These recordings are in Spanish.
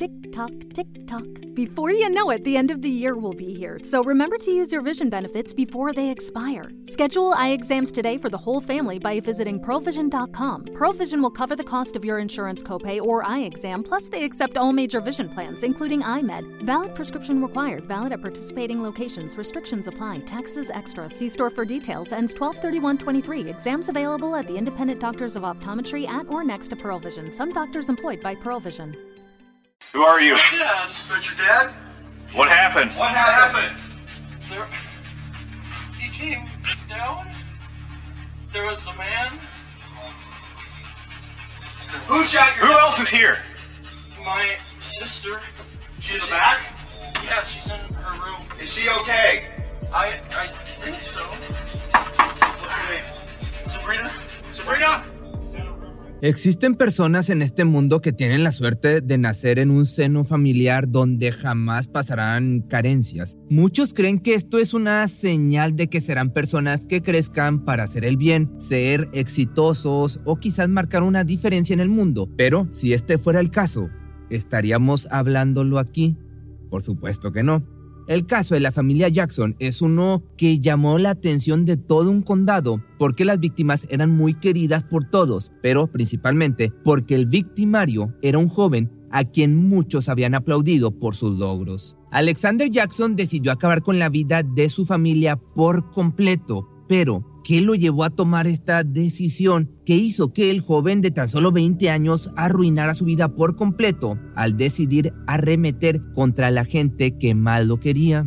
Tick tock, tick tock. Before you know it, the end of the year will be here, so remember to use your vision benefits before they expire. Schedule eye exams today for the whole family by visiting pearlvision.com. Pearl Vision will cover the cost of your insurance copay or eye exam, plus they accept all major vision plans, including iMed. Valid prescription required, valid at participating locations. Restrictions apply. Taxes extra. See store for details. Ends 123123. Exams available at the independent doctors of optometry at or next to Pearl Vision. Some doctors employed by Pearl Vision. Who are you? My dad. That's your dad? What happened? What happened? There, he came down. There was a man. Who shot your Who else is here? My sister. She's in- In the back? Yeah, she's in her room. Is she okay? I I think so. What's her name? Sabrina. Sabrina? Existen personas en este mundo que tienen la suerte de nacer en un seno familiar donde jamás pasarán carencias. Muchos creen que esto es una señal de que serán personas que crezcan para hacer el bien, ser exitosos o quizás marcar una diferencia en el mundo. Pero si este fuera el caso, ¿estaríamos hablándolo aquí? Por supuesto que no. El caso de la familia Jackson es uno que llamó la atención de todo un condado porque las víctimas eran muy queridas por todos, pero principalmente porque el victimario era un joven a quien muchos habían aplaudido por sus logros. Alexander Jackson decidió acabar con la vida de su familia por completo, pero ¿qué lo llevó a tomar esta decisión que hizo que el joven de tan solo 20 años arruinara su vida por completo al decidir arremeter contra la gente que más lo quería?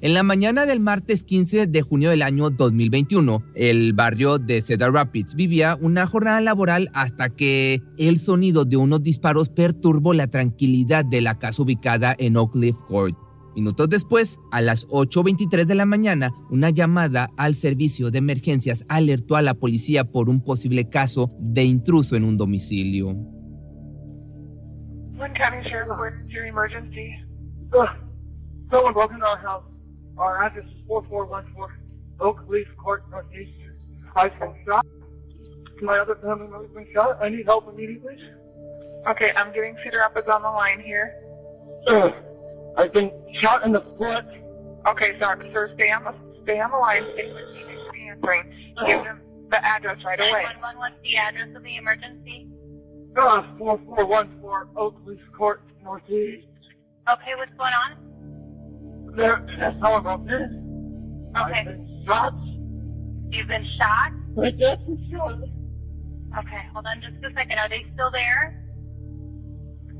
En la mañana del martes 15 de junio del año 2021, el barrio de Cedar Rapids vivía una jornada laboral hasta que el sonido de unos disparos perturbó la tranquilidad de la casa ubicada en Oak Cliff Court. Minutos después, a las 8.23 de la mañana, una llamada al servicio de emergencias alertó a la policía por un posible caso de intruso en un domicilio. Our address is 4414 Oak Leaf Court, Northeast. I've been shot. My other family member's been shot. I need help immediately. Okay, I'm getting Cedar Rapids on the line here. Uh, I've been shot in the foot. Okay, sorry, sir. Stay on the stay on the line. Stay with me. Stay answering. Give them the address right away. 911, what's the address of the emergency? Uh, 4414 Oak Leaf Court, Northeast. Okay, what's going on? There, that's how about this. I've Okay, been shot. you've been shot? My dad's been shot. Okay, hold on just a second. Are they still there?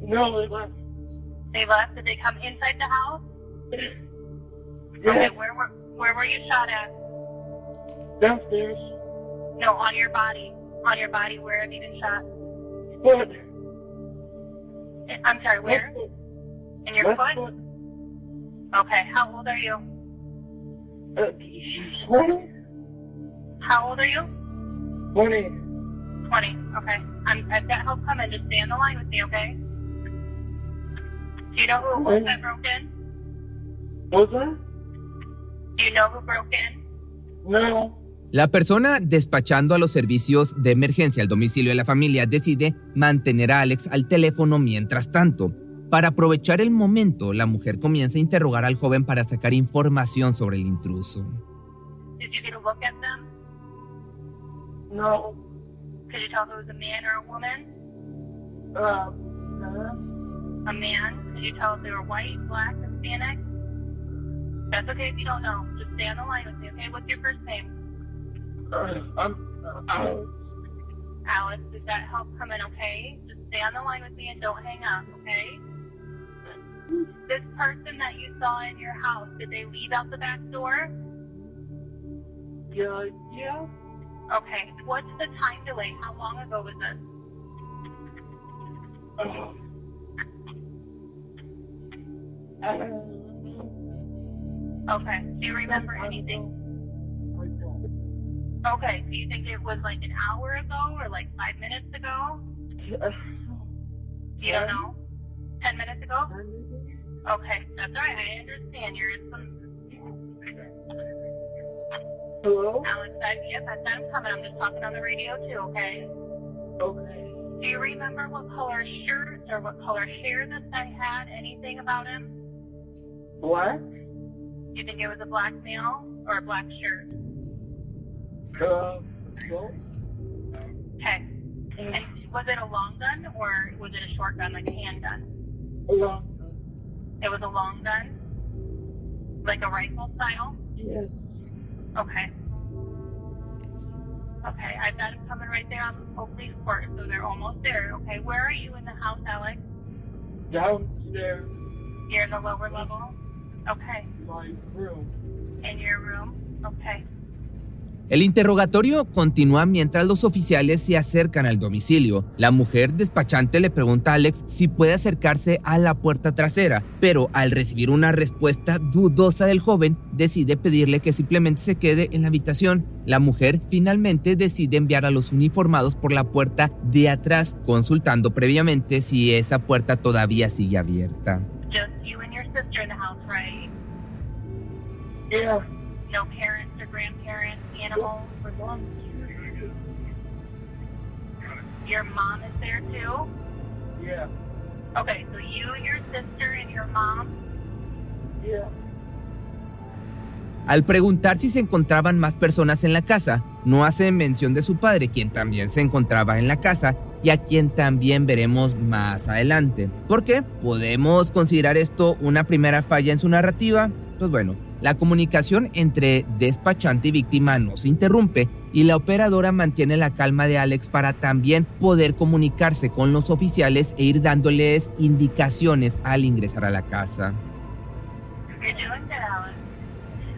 No, they left. They left. Did they come inside the house? Yeah, Okay, where were where were you shot at? downstairs. No, on your body. On your body. Where have you been shot? Foot. I'm sorry. Where? Left foot. In your Left foot? foot. Okay. How old are you? Uh, 20? How old are you? 20. Twenty. Okay. I'm, I've got help coming. Just stay on the line with me, okay? Do you know who it was that broke in? What was that? Do you know who broke in? No. La persona despachando a los servicios de emergencia al domicilio de la familia decide mantener a Alex al teléfono mientras tanto. Para aprovechar el momento, la mujer comienza a interrogar al joven para sacar información sobre el intruso. Did you get a look at them? No. Could you tell if it was a man or a woman? Uh, uh, A man. Could you tell if they were white, black, Hispanic? That's okay if you don't know. Just stay on the line with me, okay? What's your first name? uh, I'm, uh, Alex. Is that help coming, okay? Just stay on the line with me and don't hang up, okay? This person that you saw in your house, did they leave out the back door? yeah, yeah. Okay. What's the time delay? How long ago was this? Uh, uh, Okay. Do you remember anything? Okay. Do you think it was like an hour ago or like five minutes ago? You don't know? Ten minutes ago? Okay. That's all right. I understand. You're in some. Hello? Alex, I, yep, I said I'm coming. I'm just talking on the radio too, okay? Okay. Do you remember what color shirt or what color hair this guy had? Anything about him? Black? You think it was a black male or a black shirt? Uh, no? Okay. And was it a long gun or was it a short gun, like a handgun? Hello? It was a long gun? Like a rifle style? Yes. Okay. Okay, I've got him coming right there on the police court, so they're almost there. Okay, where are you in the house, Alex? Downstairs, You're in the lower level? Okay. my room. In your room? Okay. El interrogatorio continúa mientras los oficiales se acercan al domicilio. La mujer despachante le pregunta a Alex si puede acercarse a la puerta trasera, pero al recibir una respuesta dudosa del joven, decide pedirle que simplemente se quede en la habitación. La mujer finalmente decide enviar a los uniformados por la puerta de atrás, consultando previamente si esa puerta todavía sigue abierta. Just you and your sister in the house, right? Yeah. No parents or grandparents, animals? Your mom is there too? Yeah. Okay, so you, your sister, and your mom? Yeah. Al preguntar si se encontraban más personas en la casa, no hace mención de su padre, quien también se encontraba en la casa y a quien también veremos más adelante. ¿Por qué? ¿Podemos considerar esto una primera falla en su narrativa? Pues bueno, la comunicación entre despachante y víctima no se interrumpe y la operadora mantiene la calma de Alex para también poder comunicarse con los oficiales e ir dándoles indicaciones al ingresar a la casa. You're doing good, Alex.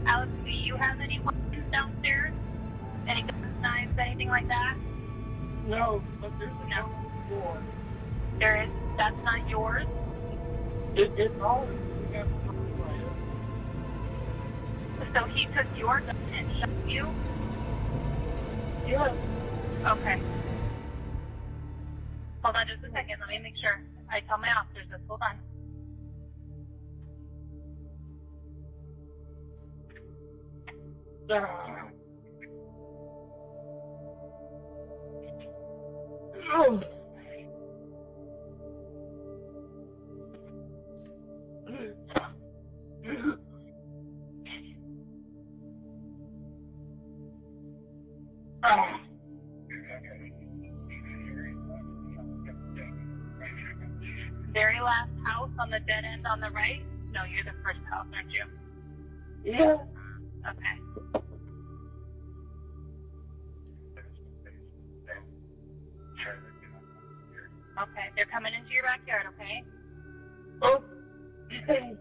Alex, do you have any weapons downstairs? Any guns, knives, anything like that? No, but there's a No. door. There is. That's not yours. It, it's all So he took your gun and shot you. Yes. Okay. Hold on just a second. Let me make sure. I tell my officers this. Hold on. Oh. Very last house on the dead end on the right. No, you're the first house, aren't you? Yeah. Okay. Okay, they're coming into your backyard. Okay. Oh. Oh.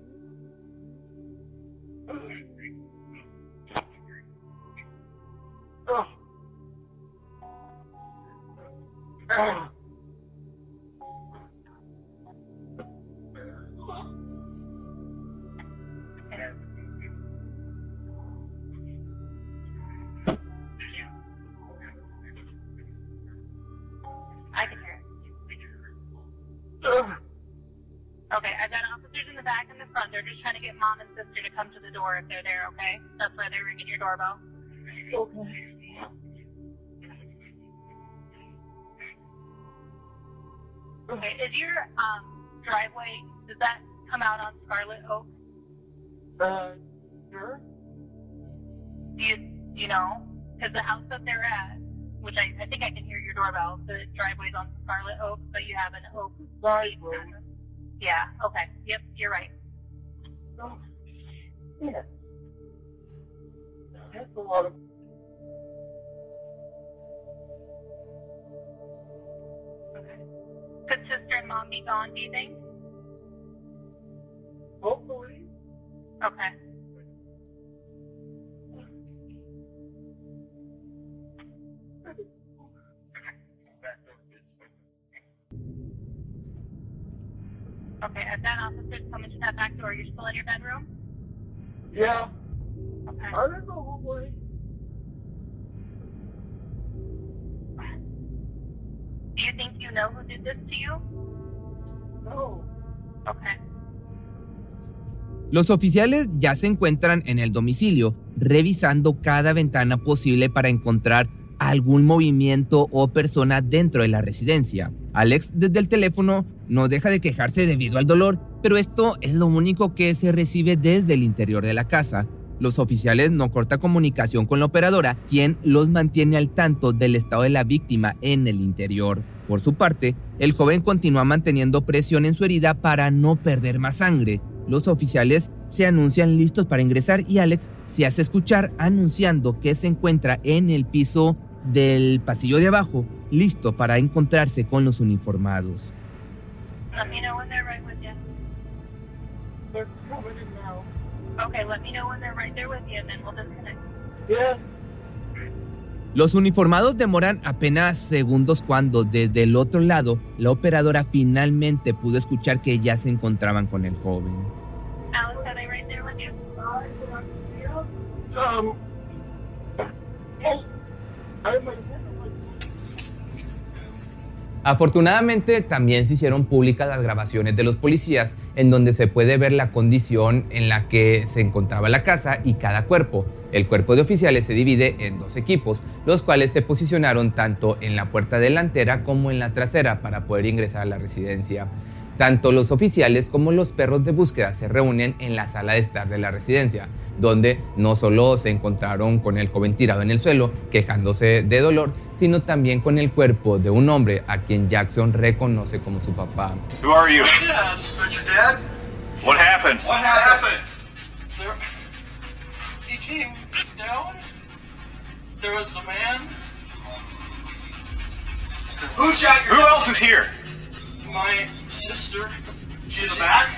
Mom and sister to come to the door if they're there. Okay, that's why they're ringing your doorbell. Okay. Okay, is your um driveway does that come out on Scarlet Oak? Uh, sure. Do you do you know? Because the house that they're at, which I, I think I can hear your doorbell, the driveway's on Scarlet Oak, but you have an oak. Road. Yeah. Okay. Yep. You're right. Yeah. That's a lot of. Okay. Could sister and mom be gone? Do you think? Hopefully. Okay. Okay, I've got officers coming to that back door. You're still in your bedroom? Yeah. Okay. I don't know hopefully. Do you think you know who did this to you? No. Okay. Los oficiales ya se encuentran en el domicilio, revisando cada ventana posible para encontrar algún movimiento o persona dentro de la residencia. Alex desde el teléfono no deja de quejarse debido al dolor, pero esto es lo único que se recibe desde el interior de la casa. Los oficiales no cortan comunicación con la operadora, quien los mantiene al tanto del estado de la víctima en el interior. Por su parte, el joven continúa manteniendo presión en su herida para no perder más sangre. Los oficiales se anuncian listos para ingresar y Alex se hace escuchar anunciando que se encuentra en el piso del pasillo de abajo, listo para encontrarse con los uniformados. Let me know when they're right with you. They're coming in now. Okay, let me know when they're right there with you, and then we'll disconnect. Yeah. Los uniformados demoran apenas segundos cuando desde el otro lado la operadora finalmente pudo escuchar que ya se encontraban con el joven. Alex, Afortunadamente también se hicieron públicas las grabaciones de los policías en donde se puede ver la condición en la que se encontraba la casa y cada cuerpo. El cuerpo de oficiales se divide en dos equipos, los cuales se posicionaron tanto en la puerta delantera como en la trasera para poder ingresar a la residencia. Tanto los oficiales como los perros de búsqueda se reúnen en la sala de estar de la residencia, donde no solo se encontraron con el joven tirado en el suelo, quejándose de dolor, sino también con el cuerpo de un hombre a quien Jackson reconoce como su papá. Who are you? What happened? What happened? there. He came down. There was a man. Who shot your Who else is here? My sister. She's back?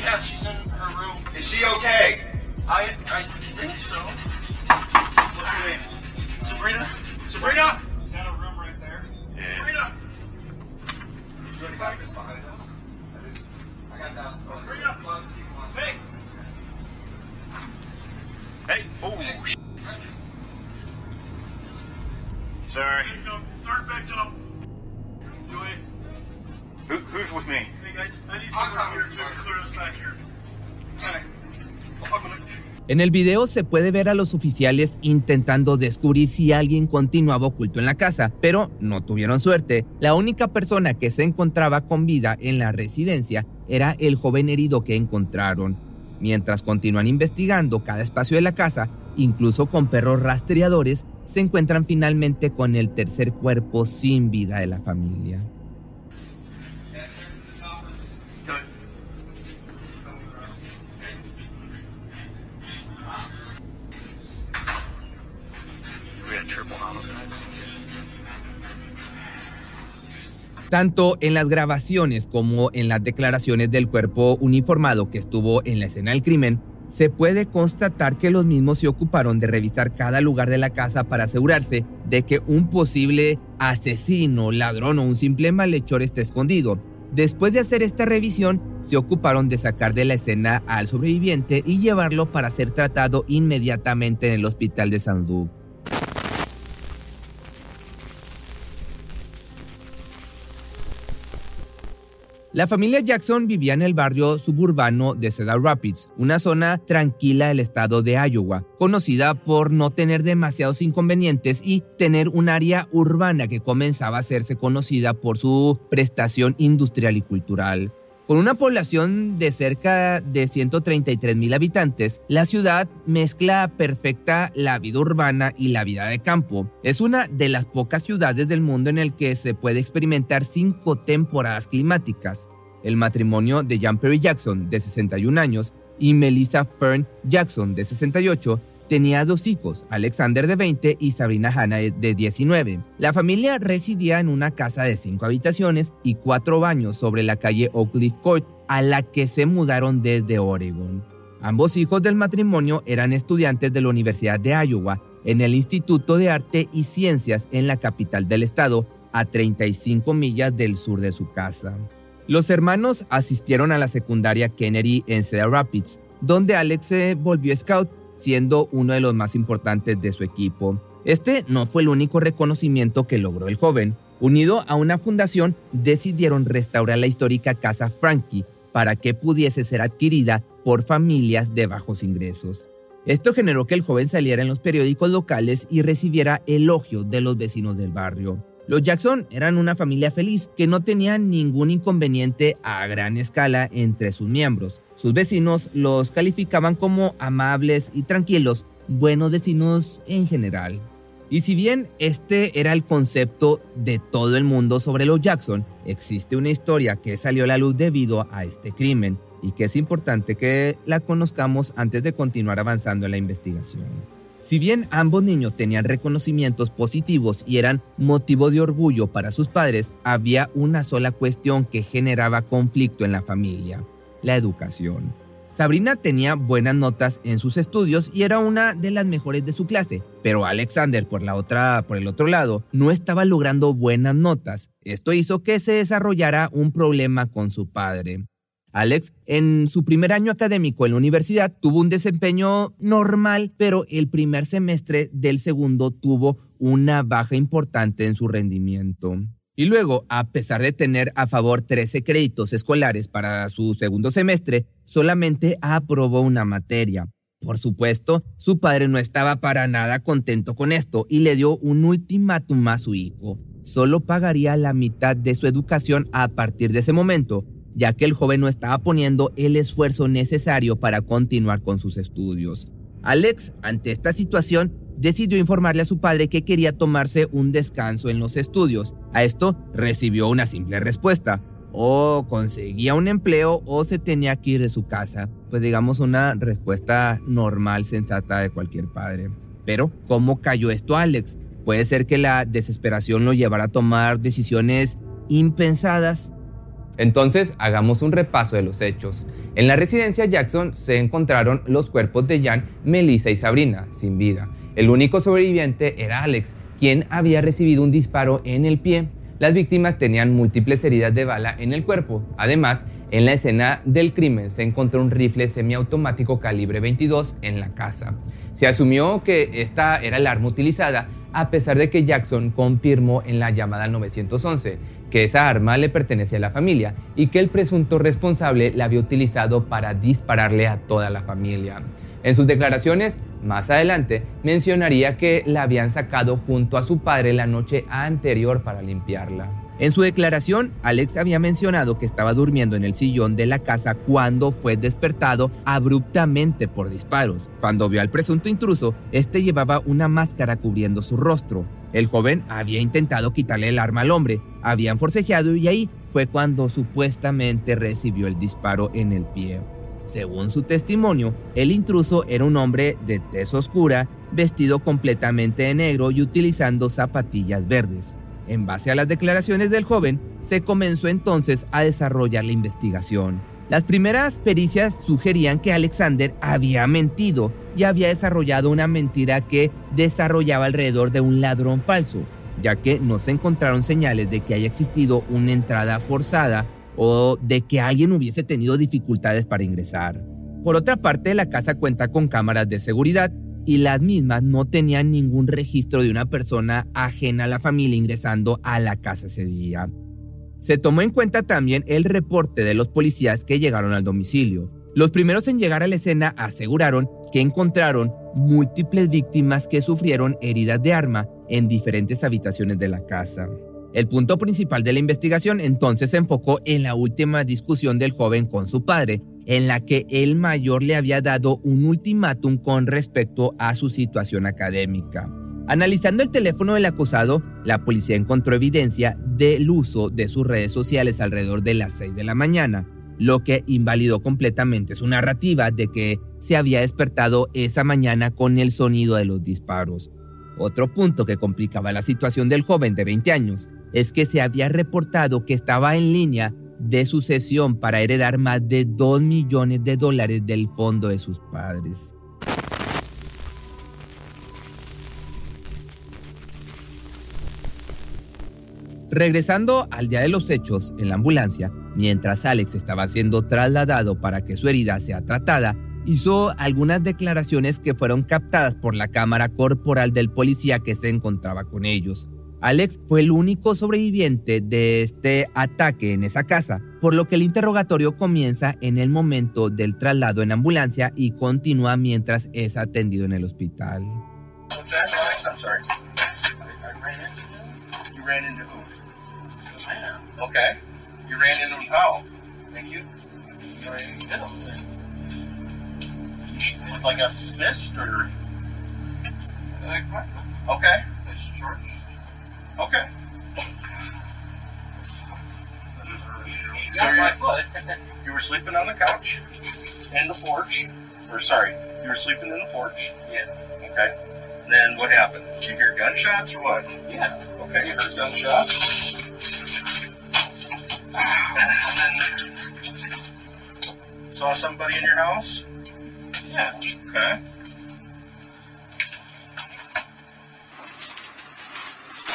Yeah, she's in her room. Is she okay? I I think so. What's her name? Sabrina. Sabrina? Is that a room right there? Sabrina! There any backup behind us? I got that. Oh, Sabrina! Hey! Hey. Oh. sh- Sorry. Third victim. Who, En el video se puede ver a los oficiales intentando descubrir si alguien continuaba oculto en la casa, pero no tuvieron suerte. La única persona que se encontraba con vida en la residencia era el joven herido que encontraron. Mientras continúan investigando cada espacio de la casa, incluso con perros rastreadores, se encuentran finalmente con el tercer cuerpo sin vida de la familia. Tanto en las grabaciones como en las declaraciones del cuerpo uniformado que estuvo en la escena del crimen, se puede constatar que los mismos se ocuparon de revisar cada lugar de la casa para asegurarse de que un posible asesino, ladrón o un simple malhechor esté escondido. Después de hacer esta revisión, se ocuparon de sacar de la escena al sobreviviente y llevarlo para ser tratado inmediatamente en el hospital de San Luke. La familia Jackson vivía en el barrio suburbano de Cedar Rapids, una zona tranquila del estado de Iowa, conocida por no tener demasiados inconvenientes y tener un área urbana que comenzaba a hacerse conocida por su prestación industrial y cultural. Con una población de cerca de 133 mil habitantes, la ciudad mezcla perfecta la vida urbana y la vida de campo. Es una de las pocas ciudades del mundo en el que se puede experimentar cinco temporadas climáticas. El matrimonio de John Perry Jackson, de 61 años, y Melissa Fern Jackson, de 68, tenía dos hijos, Alexander de 20 y Sabrina Hanna de 19. La familia residía en una casa de cinco habitaciones y cuatro baños sobre la calle Oak Cliff Court, a la que se mudaron desde Oregon. Ambos hijos del matrimonio eran estudiantes de la Universidad de Iowa en el Instituto de Arte y Ciencias en la capital del estado, a 35 millas del sur de su casa. Los hermanos asistieron a la secundaria Kennedy en Cedar Rapids, donde Alex se volvió scout siendo uno de los más importantes de su equipo. Este no fue el único reconocimiento que logró el joven. Unido a una fundación, decidieron restaurar la histórica casa Frankie para que pudiese ser adquirida por familias de bajos ingresos. Esto generó que el joven saliera en los periódicos locales y recibiera elogios de los vecinos del barrio. Los Jackson eran una familia feliz que no tenía ningún inconveniente a gran escala entre sus miembros. Sus vecinos los calificaban como amables y tranquilos, buenos vecinos en general. Y si bien este era el concepto de todo el mundo sobre los Jackson, existe una historia que salió a la luz debido a este crimen y que es importante que la conozcamos antes de continuar avanzando en la investigación. Si bien ambos niños tenían reconocimientos positivos y eran motivo de orgullo para sus padres, había una sola cuestión que generaba conflicto en la familia, la educación. Sabrina tenía buenas notas en sus estudios y era una de las mejores de su clase, pero Alexander por la otra por el otro lado no estaba logrando buenas notas. Esto hizo que se desarrollara un problema con su padre. Alex, en su primer año académico en la universidad, tuvo un desempeño normal, pero el primer semestre del segundo tuvo una baja importante en su rendimiento. Y luego, a pesar de tener a favor 13 créditos escolares para su segundo semestre, solamente aprobó una materia. Por supuesto, su padre no estaba para nada contento con esto y le dio un ultimátum a su hijo. Solo pagaría la mitad de su educación a partir de ese momento ya que el joven no estaba poniendo el esfuerzo necesario para continuar con sus estudios. Alex, ante esta situación, decidió informarle a su padre que quería tomarse un descanso en los estudios. A esto recibió una simple respuesta. O conseguía un empleo o se tenía que ir de su casa. Pues digamos una respuesta normal, sensata de cualquier padre. Pero, ¿cómo cayó esto Alex? Puede ser que la desesperación lo llevara a tomar decisiones impensadas entonces, hagamos un repaso de los hechos. En la residencia Jackson se encontraron los cuerpos de Jan, Melissa y Sabrina, sin vida. El único sobreviviente era Alex, quien había recibido un disparo en el pie. Las víctimas tenían múltiples heridas de bala en el cuerpo. Además, en la escena del crimen se encontró un rifle semiautomático calibre 22 en la casa. Se asumió que esta era el arma utilizada, a pesar de que Jackson confirmó en la llamada 911 que esa arma le pertenecía a la familia y que el presunto responsable la había utilizado para dispararle a toda la familia. En sus declaraciones, más adelante, mencionaría que la habían sacado junto a su padre la noche anterior para limpiarla. En su declaración, Alex había mencionado que estaba durmiendo en el sillón de la casa cuando fue despertado abruptamente por disparos. Cuando vio al presunto intruso, este llevaba una máscara cubriendo su rostro. El joven había intentado quitarle el arma al hombre, habían forcejeado y ahí fue cuando supuestamente recibió el disparo en el pie. Según su testimonio, el intruso era un hombre de tez oscura, vestido completamente de negro y utilizando zapatillas verdes. En base a las declaraciones del joven, se comenzó entonces a desarrollar la investigación. Las primeras pericias sugerían que Alexander había mentido y había desarrollado una mentira que desarrollaba alrededor de un ladrón falso, ya que no se encontraron señales de que haya existido una entrada forzada o de que alguien hubiese tenido dificultades para ingresar. Por otra parte, la casa cuenta con cámaras de seguridad y las mismas no tenían ningún registro de una persona ajena a la familia ingresando a la casa ese día. Se tomó en cuenta también el reporte de los policías que llegaron al domicilio. Los primeros en llegar a la escena aseguraron que encontraron múltiples víctimas que sufrieron heridas de arma en diferentes habitaciones de la casa. El punto principal de la investigación entonces se enfocó en la última discusión del joven con su padre, en la que el mayor le había dado un ultimátum con respecto a su situación académica. Analizando el teléfono del acusado, la policía encontró evidencia del uso de sus redes sociales alrededor de las 6 de la mañana, lo que invalidó completamente su narrativa de que se había despertado esa mañana con el sonido de los disparos. Otro punto que complicaba la situación del joven de 20 años es que se había reportado que estaba en línea de sucesión para heredar más de 2 millones de dólares del fondo de sus padres. Regresando al día de los hechos en la ambulancia, mientras Alex estaba siendo trasladado para que su herida sea tratada, hizo algunas declaraciones que fueron captadas por la cámara corporal del policía que se encontraba con ellos. Alex fue el único sobreviviente de este ataque en esa casa, por lo que el interrogatorio comienza en el momento del traslado en ambulancia y continúa mientras es atendido en el hospital. What's were sleeping on the couch in the porch, or sorry, you were sleeping in the porch. Yeah. Okay. Then what happened? Did you hear gunshots or what? Yeah. Okay, you heard gunshots. And then saw somebody in your house. Yeah. Okay.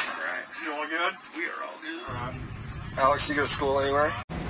All right. You all good? We are all good. Um, Alex, you go to school anywhere?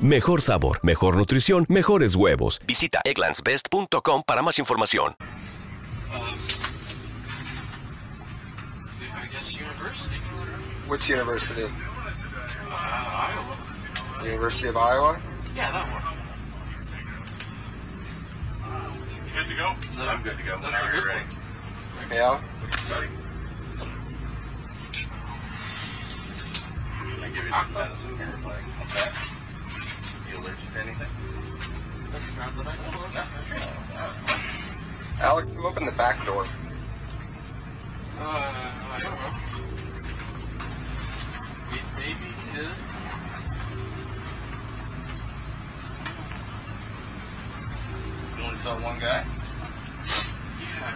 Mejor sabor, mejor nutrición, mejores huevos. Visita egglandsbest.com para más información. Which university? Uh, Iowa. University of Iowa? Yeah, that one. You good to go? Is that- I'm good to go. That's a Whenever good you're ready. one. Yeah. I give you some medicine here, like okay. You allergic to anything? Not that I know of. Alex, who opened the back door? Uh, I don't know. It maybe did. You only saw one guy? Yeah.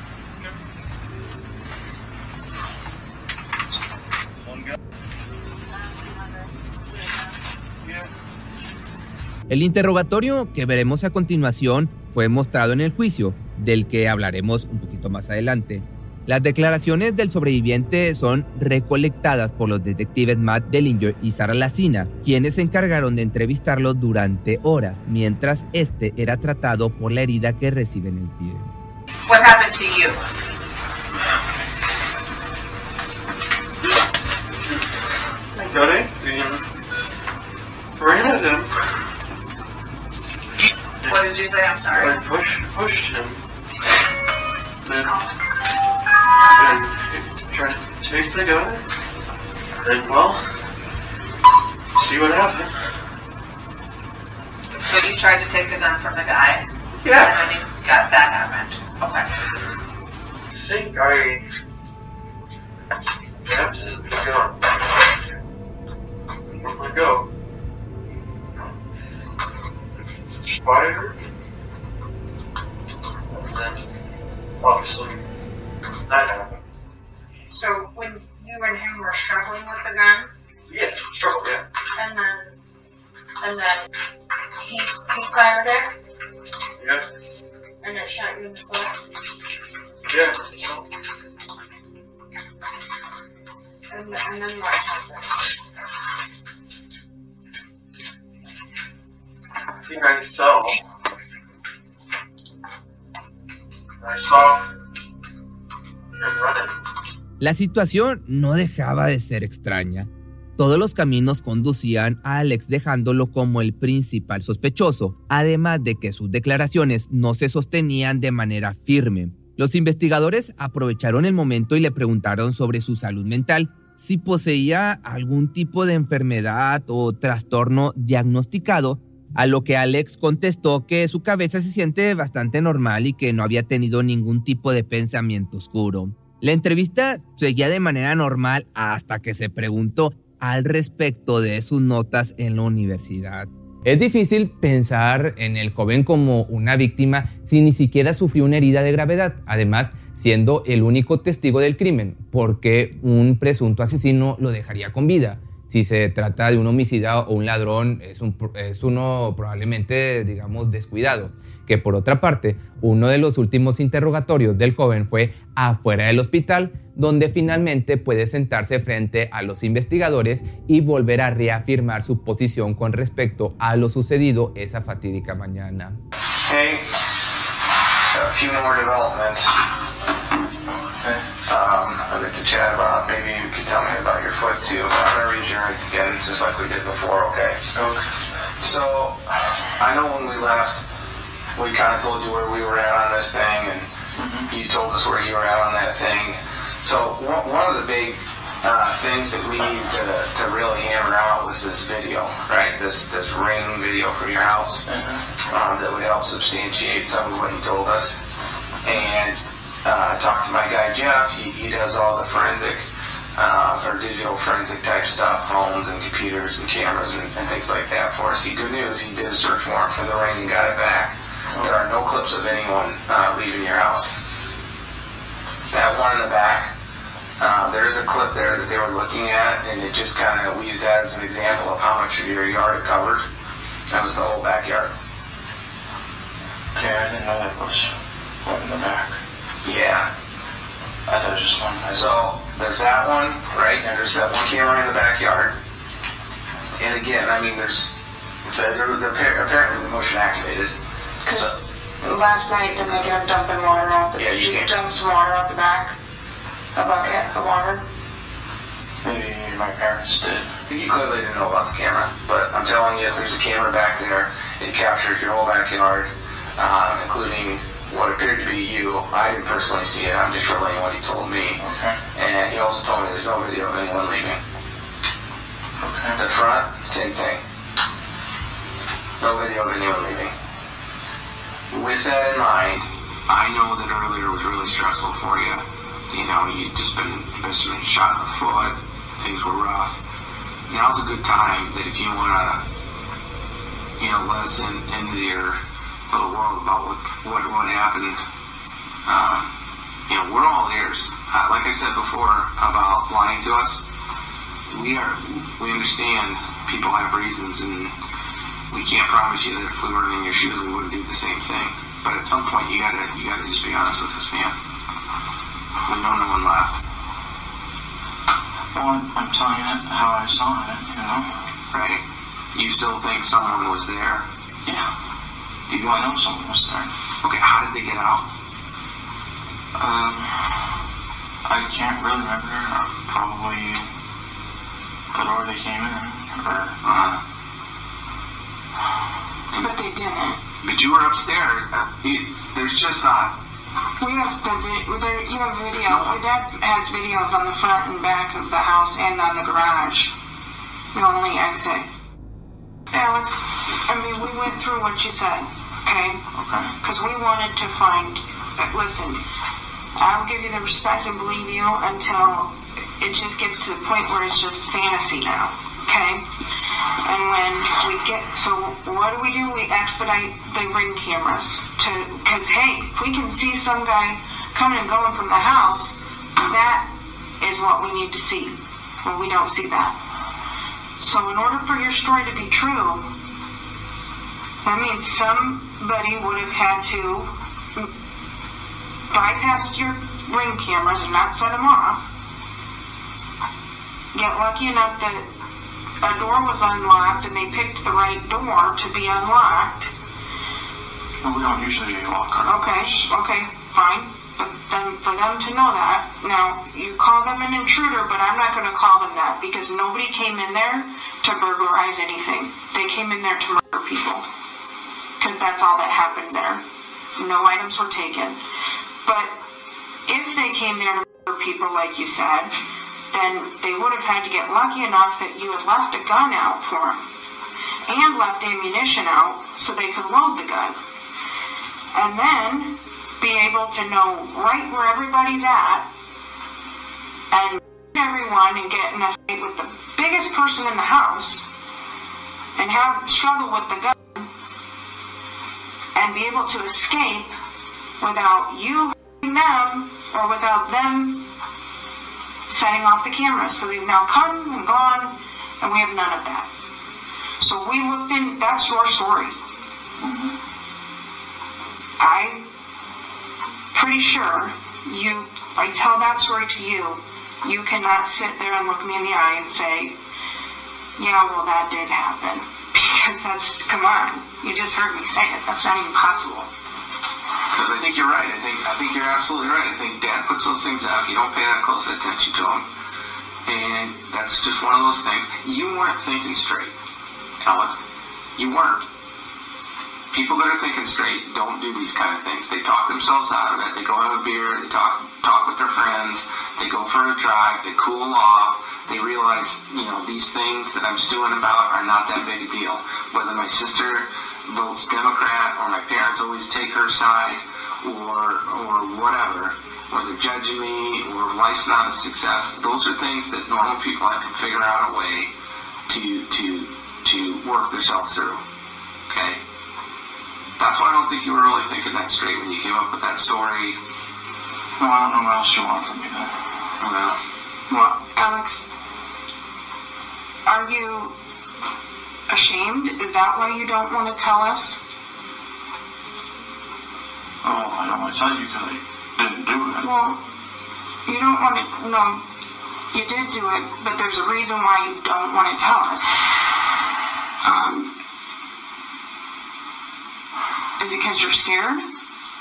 One guy? Yeah. El interrogatorio que veremos a continuación fue mostrado en el juicio, del que hablaremos un poquito más adelante. Las declaraciones del sobreviviente son recolectadas por los detectives Matt Dellinger y Sarah Lacina, quienes se encargaron de entrevistarlo durante horas, mientras este era tratado por la herida que recibe en el pie. What happened to you? Got it at him. What did you say? I'm sorry. I pushed, pushed him. Then, he tried to take the gun. And, well, see what happened. So you tried to take the gun from the guy? Yeah. And then you got that happened. Okay. I think I grabbed his gun. Where'd I go? Fired. And then, obviously, that happened. So when you and him were struggling with the gun, Yeah, struggle, yeah. and then and then he he fired it, Yeah, and it shot you in the foot, yeah. So, and, and then what happened? La situación no dejaba de ser extraña. Todos los caminos conducían a Alex dejándolo como el principal sospechoso, además de que sus declaraciones no se sostenían de manera firme. Los investigadores aprovecharon el momento y le preguntaron sobre su salud mental, si poseía algún tipo de enfermedad o trastorno diagnosticado, A lo que Alex contestó que su cabeza se siente bastante normal y que no había tenido ningún tipo de pensamiento oscuro. La entrevista seguía de manera normal hasta que se preguntó al respecto de sus notas en la universidad. Es difícil pensar en el joven como una víctima si ni siquiera sufrió una herida de gravedad, además siendo el único testigo del crimen, porque un presunto asesino lo dejaría con vida. Si se trata de un homicida o un ladrón, es, es uno probablemente, digamos, descuidado. Que por otra parte, uno de los últimos interrogatorios del joven fue afuera del hospital, donde finalmente puede sentarse frente a los investigadores y volver a reafirmar su posición con respecto a lo sucedido esa fatídica mañana. Hey, Um, I'd like to chat about, maybe you could tell me about your foot too. I'm gonna read your rights again, just like we did before, okay? Okay. So, I know when we left, we kind of told you where we were at on this thing, and you told us where you were at on that thing. So one, one of the big uh, things that we need to, to really hammer out was this video, right? This this ring video from your house um, that would help substantiate some of what you told us. And uh, talked to my guy Jeff. He, he does all the forensic uh, or digital forensic type stuff, phones and computers and cameras and, and things like that for us. He good news. He did a search warrant for the ring and got it back. There are no clips of anyone uh, leaving your house. That one in the back, uh, there is a clip there that they were looking at, and it just kind of, we use that as an example of how much of your yard it covered. That was the whole backyard. Okay, I didn't know that was one in the back. Yeah. I thought it was just one. So there's that one, right? And there's that one camera in the backyard. And again, I mean, there's they're, they're apparently the motion activated. Because last night, they get them dumping water out the, Yeah, you can't- some water out the back? A bucket of water? Maybe my parents did. You clearly didn't know about the camera, but I'm telling you, there's a camera back there. It captures your whole backyard, um, including what appeared to be you. I didn't personally see it. I'm just relaying what he told me. Okay. And he also told me there's no video of anyone leaving. Okay. The front, same thing. No video of anyone leaving. With that in mind, I know that earlier was really stressful for you. You know, you'd just been, just been shot in the foot. Things were rough. Now's a good time that if you want to, you know, let us in, into your little world about what, what, what happened. Uh, you know, we're all ears. Uh, like I said before about lying to us, we are, we understand people have reasons and we can't promise you that if we weren't in your shoes, we wouldn't do the same thing. But at some point, you gotta, you gotta just be honest with us, man. We know no one left. Well, I'm, I'm telling you how I saw it, you know? Right. You still think someone was there? Yeah. Do you I know someone was there. Okay, how did they get out? Um, I can't really remember. Uh, Probably the door they came in, or Uh, But they didn't. but you were upstairs. Uh, you, there's just not. We have the there, you have video. My dad has videos on the front and back of the house and on the garage. The only exit. Alex, I mean, we went through what you said, okay? Okay. Because we wanted to find. Listen, I'll give you the respect and believe you until it just gets to the point where it's just fantasy now, okay? And when we get, so what do we do? We expedite the ring cameras to, because hey, if we can see some guy coming and going from the house, that is what we need to see. Well, we don't see that. So in order for your story to be true, that means would have had to bypass your ring cameras and not set them off. Get lucky enough that a door was unlocked and they picked the right door to be unlocked. Well, we don't usually lock our Okay, okay, fine. But then for them to know that, now you call them an intruder, but I'm not going to call them that because nobody came in there to burglarize anything. They came in there to murder people because that's all that happened there. No items were taken. But if they came there to murder people, like you said, then they would have had to get lucky enough that you had left a gun out for them. and left ammunition out so they could load the gun. And then be able to know right where everybody's at and everyone and get in a fight with the biggest person in the house and have struggle with the gun and be able to escape without you them or without them setting off the cameras. So they've now come and gone, and we have none of that. So we looked in, that's your story. Mm-hmm. I'm pretty sure you, I tell that story to you, you cannot sit there and look me in the eye and say, yeah, well, that did happen. Because that's, come on, you just heard me say it. That's not even possible. Because I think you're right. I think I think you're absolutely right. I think Dad puts those things out. You don't pay that close attention to them, and that's just one of those things. You weren't thinking straight, Alex. You weren't. People that are thinking straight don't do these kind of things. They talk themselves out of it. They go have a beer. They talk talk with their friends. They go for a drive. They cool off. They realize, you know, these things that I'm stewing about are not that big a deal. Whether my sister votes Democrat or my parents always take her side or or whatever, or they're judging me or life's not a success. Those are things that normal people have to figure out a way to to to work themselves through. Okay? That's why I don't think you were really thinking that straight when you came up with that story. Well, I don't know what else you want from me. Well, Well, Alex, are you ashamed? Is that why you don't want to tell us? Oh, I don't want to tell you because I didn't do it. Well, you don't want to, no, you did do it, but there's a reason why you don't want to tell us. Um, is it because you're scared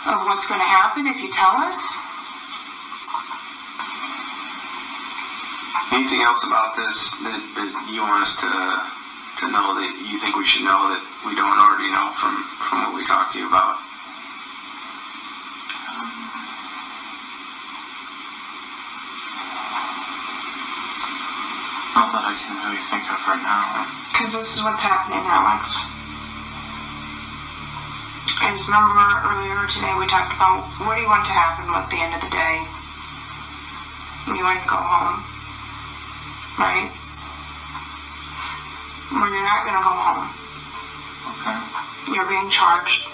of what's going to happen if you tell us? Anything else about this that, that you want us to to know that you think we should know that we don't already know from from what we talked to you about? Not that I can really think of right now. Because this is what's happening, Alex. I just remember earlier today we talked about what do you want to happen at the end of the day? You want to go home, right? Well, you're not going to go home. Okay. You're being charged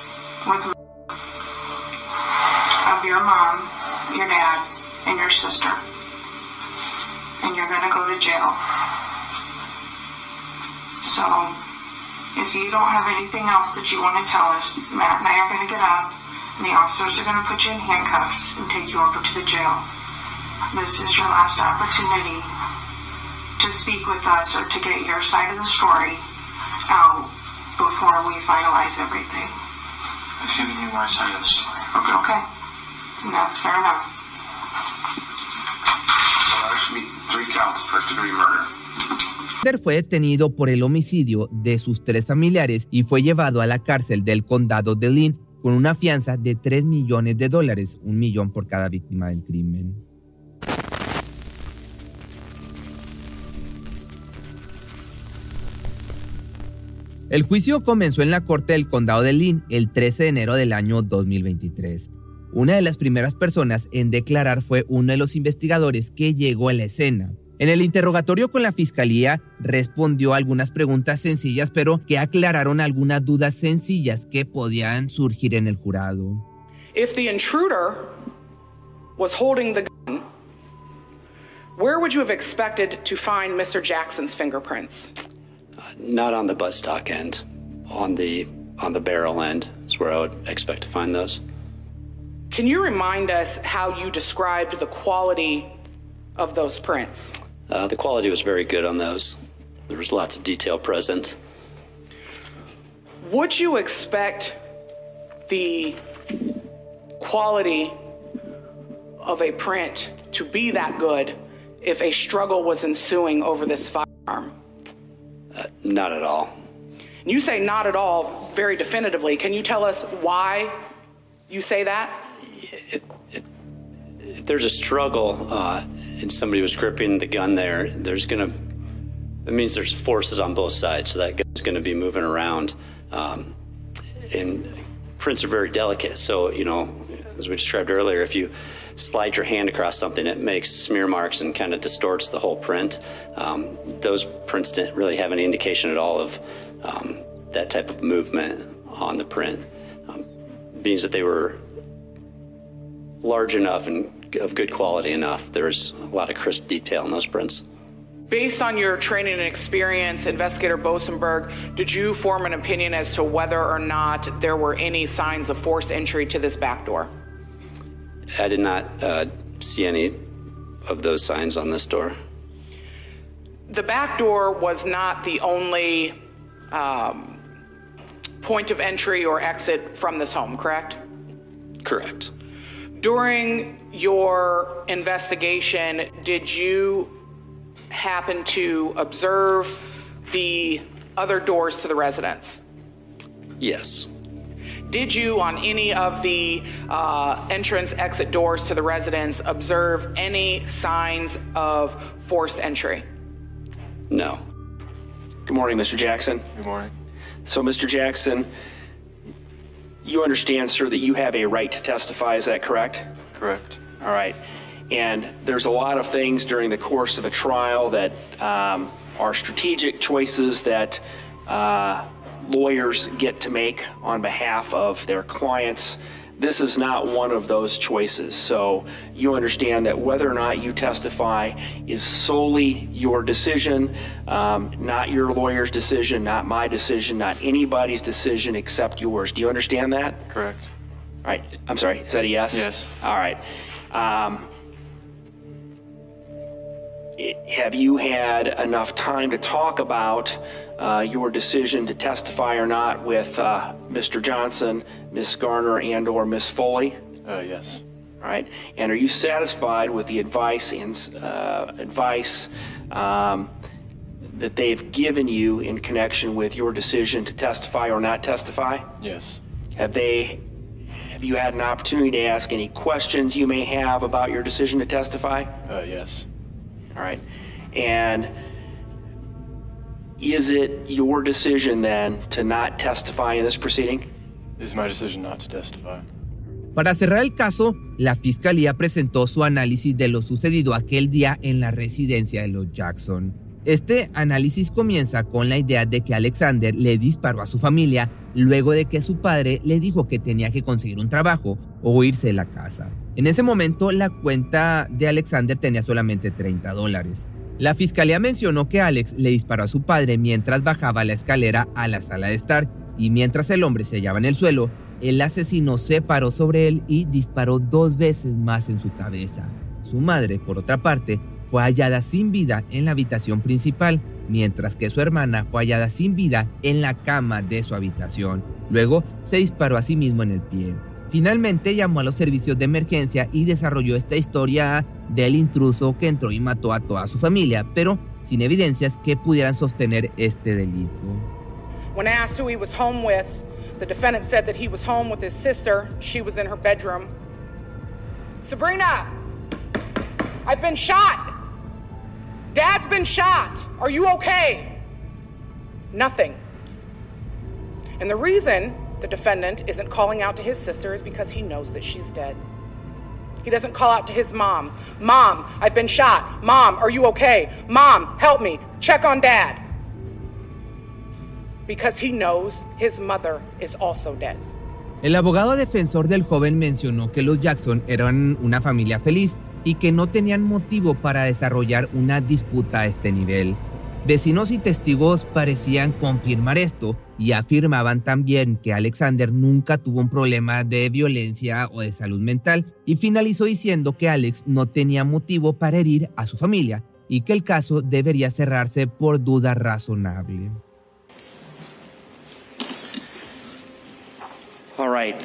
with of your mom, your dad, and your sister. And you're going to go to jail. So, if you don't have anything else that you want to tell us, Matt and I are going to get up, and the officers are going to put you in handcuffs and take you over to the jail. This is your last opportunity to speak with us or to get your side of the story out before we finalize everything. I've given you my side of the story. Okay. Okay. That's fair enough. So there should be three counts of first degree murder. Sander fue detenido por el homicidio de sus tres familiares y fue llevado a la cárcel del condado de Lynn con una fianza de 3 millones de dólares, un millón por cada víctima del crimen. El juicio comenzó en la corte del condado de Lynn el 13 de enero del año 2023. Una de las primeras personas en declarar fue uno de los investigadores que llegó a la escena. En el interrogatorio con la fiscalía respondió algunas preguntas sencillas pero que aclararon algunas dudas sencillas que podían surgir en el jurado. If the intruder was holding the gun, where would you have expected to find Mr. Jackson's fingerprints? Not on the buttstock end. On the on the barrel end is where I would expect to find those. Can you remind us how you described the quality of those prints? Uh, the quality was very good on those. There was lots of detail present. Would you expect the quality of a print to be that good if a struggle was ensuing over this firearm? Uh, not at all. You say not at all very definitively. Can you tell us why you say that? If there's a struggle uh, and somebody was gripping the gun there, there's gonna It means there's forces on both sides, so that gun's going to be moving around. Um, and prints are very delicate, so, you know, as we described earlier, if you slide your hand across something, it makes smear marks and kind of distorts the whole print. Um, those prints didn't really have any indication at all of um, that type of movement on the print. Um, means that they were large enough and of good quality enough. There's a lot of crisp detail in those prints. Based on your training and experience, Investigator Bosenberg, did you form an opinion as to whether or not there were any signs of forced entry to this back door? I did not uh, see any of those signs on this door. The back door was not the only um, point of entry or exit from this home, correct? Correct. During your investigation, did you happen to observe the other doors to the residence? Yes. Did you, on any of the uh, entrance exit doors to the residence, observe any signs of forced entry? No. Good morning, Mr. Jackson. Good morning. So, Mr. Jackson, you understand, sir, that you have a right to testify, is that correct? Correct. All right. And there's a lot of things during the course of a trial that um, are strategic choices that uh, lawyers get to make on behalf of their clients. This is not one of those choices. So you understand that whether or not you testify is solely your decision, um, not your lawyer's decision, not my decision, not anybody's decision except yours. Do you understand that? Correct. All right. I'm sorry. Is that a yes? Yes. All right. Um, have you had enough time to talk about uh, your decision to testify or not with uh, Mr. Johnson, Ms. Garner, and or Ms. Foley? Uh, yes. All right. And are you satisfied with the advice and uh, advice um, that they've given you in connection with your decision to testify or not testify? Yes. Have they? Have you had an opportunity to ask any questions you may have about your decision to testify? Uh, yes. All right. And is it your decision then to not testify in this proceeding? It is my decision not to testify. Para cerrar el caso, la fiscalía presentó su análisis de lo sucedido aquel día en la residencia de los Jackson. Este análisis comienza con la idea de que Alexander le disparó a su familia luego de que su padre le dijo que tenía que conseguir un trabajo o irse de la casa. En ese momento la cuenta de Alexander tenía solamente 30 dólares. La fiscalía mencionó que Alex le disparó a su padre mientras bajaba la escalera a la sala de estar y mientras el hombre se hallaba en el suelo, el asesino se paró sobre él y disparó dos veces más en su cabeza. Su madre, por otra parte, fue hallada sin vida en la habitación principal, mientras que su hermana fue hallada sin vida en la cama de su habitación. Luego se disparó a sí mismo en el pie. Finalmente llamó a los servicios de emergencia y desarrolló esta historia del intruso que entró y mató a toda su familia, pero sin evidencias que pudieran sostener este delito. When asked who he was home with, the defendant said that he was home with his sister. She was in her bedroom. Sabrina, I've been shot. Dad's been shot. Are you okay? Nothing. And the reason the defendant isn't calling out to his sister is because he knows that she's dead. He doesn't call out to his mom. Mom, I've been shot. Mom, are you okay? Mom, help me. Check on dad. Because he knows his mother is also dead. El abogado defensor del joven mencionó que los Jackson eran una familia feliz y que no tenían motivo para desarrollar una disputa a este nivel. Vecinos y testigos parecían confirmar esto y afirmaban también que Alexander nunca tuvo un problema de violencia o de salud mental y finalizó diciendo que Alex no tenía motivo para herir a su familia y que el caso debería cerrarse por duda razonable. All right.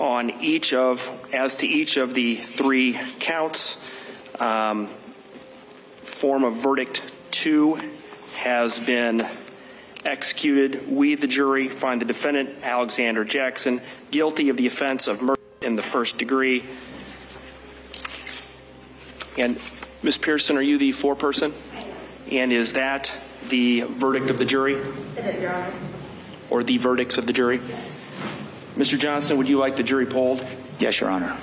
On each of, as to each of the three counts, um, form of verdict two has been executed. We, the jury, find the defendant, Alexander Jackson, guilty of the offense of murder in the first degree. And Ms. Pearson, are you the foreperson? And is that the verdict of the jury? It is, Your Honor. Or the verdicts of the jury? Mr. Johnson, would you like the jury polled? Yes, Your Honor.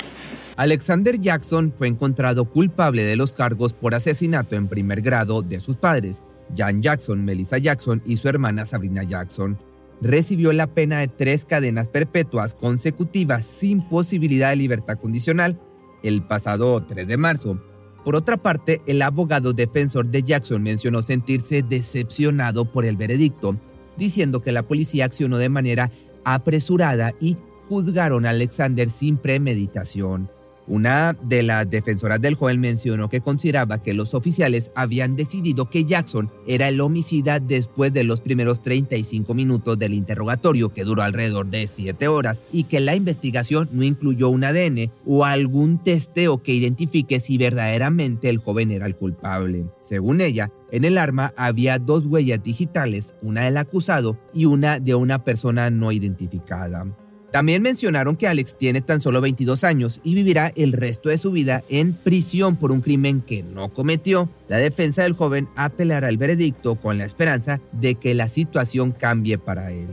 Alexander Jackson fue encontrado culpable de los cargos por asesinato en primer grado de sus padres, Jan Jackson, Melissa Jackson y su hermana Sabrina Jackson. Recibió la pena de tres cadenas perpetuas consecutivas sin posibilidad de libertad condicional el pasado 3 de marzo. Por otra parte, el abogado defensor de Jackson mencionó sentirse decepcionado por el veredicto, diciendo que la policía accionó de manera apresurada y juzgaron a Alexander sin premeditación. Una de las defensoras del joven mencionó que consideraba que los oficiales habían decidido que Jackson era el homicida después de los primeros 35 minutos del interrogatorio, que duró alrededor de 7 horas, y que la investigación no incluyó un ADN o algún testeo que identifique si verdaderamente el joven era el culpable. Según ella, en el arma había dos huellas digitales, una del acusado y una de una persona no identificada. También mencionaron que Alex tiene tan solo 22 años y vivirá el resto de su vida en prisión por un crimen que no cometió. La defensa del joven apelará el veredicto con la esperanza de que la situación cambie para él.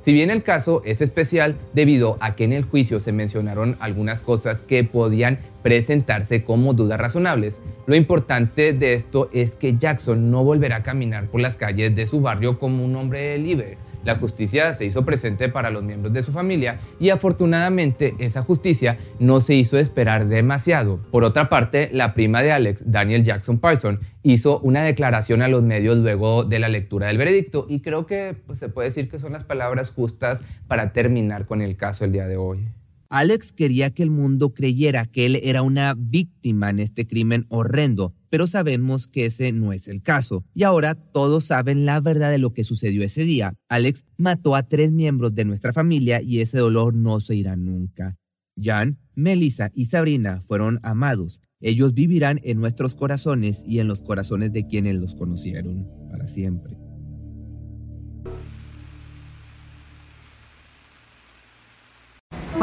Si bien el caso es especial debido a que en el juicio se mencionaron algunas cosas que podían presentarse como dudas razonables, lo importante de esto es que Jackson no volverá a caminar por las calles de su barrio como un hombre libre. La justicia se hizo presente para los miembros de su familia y afortunadamente esa justicia no se hizo esperar demasiado. Por otra parte, la prima de Alex, Daniel Jackson Parson, hizo una declaración a los medios luego de la lectura del veredicto y creo que pues, se puede decir que son las palabras justas para terminar con el caso el día de hoy. Alex quería que el mundo creyera que él era una víctima en este crimen horrendo, pero sabemos que ese no es el caso. Y ahora todos saben la verdad de lo que sucedió ese día. Alex mató a tres miembros de nuestra familia y ese dolor no se irá nunca. Jan, Melissa y Sabrina fueron amados. Ellos vivirán en nuestros corazones y en los corazones de quienes los conocieron para siempre.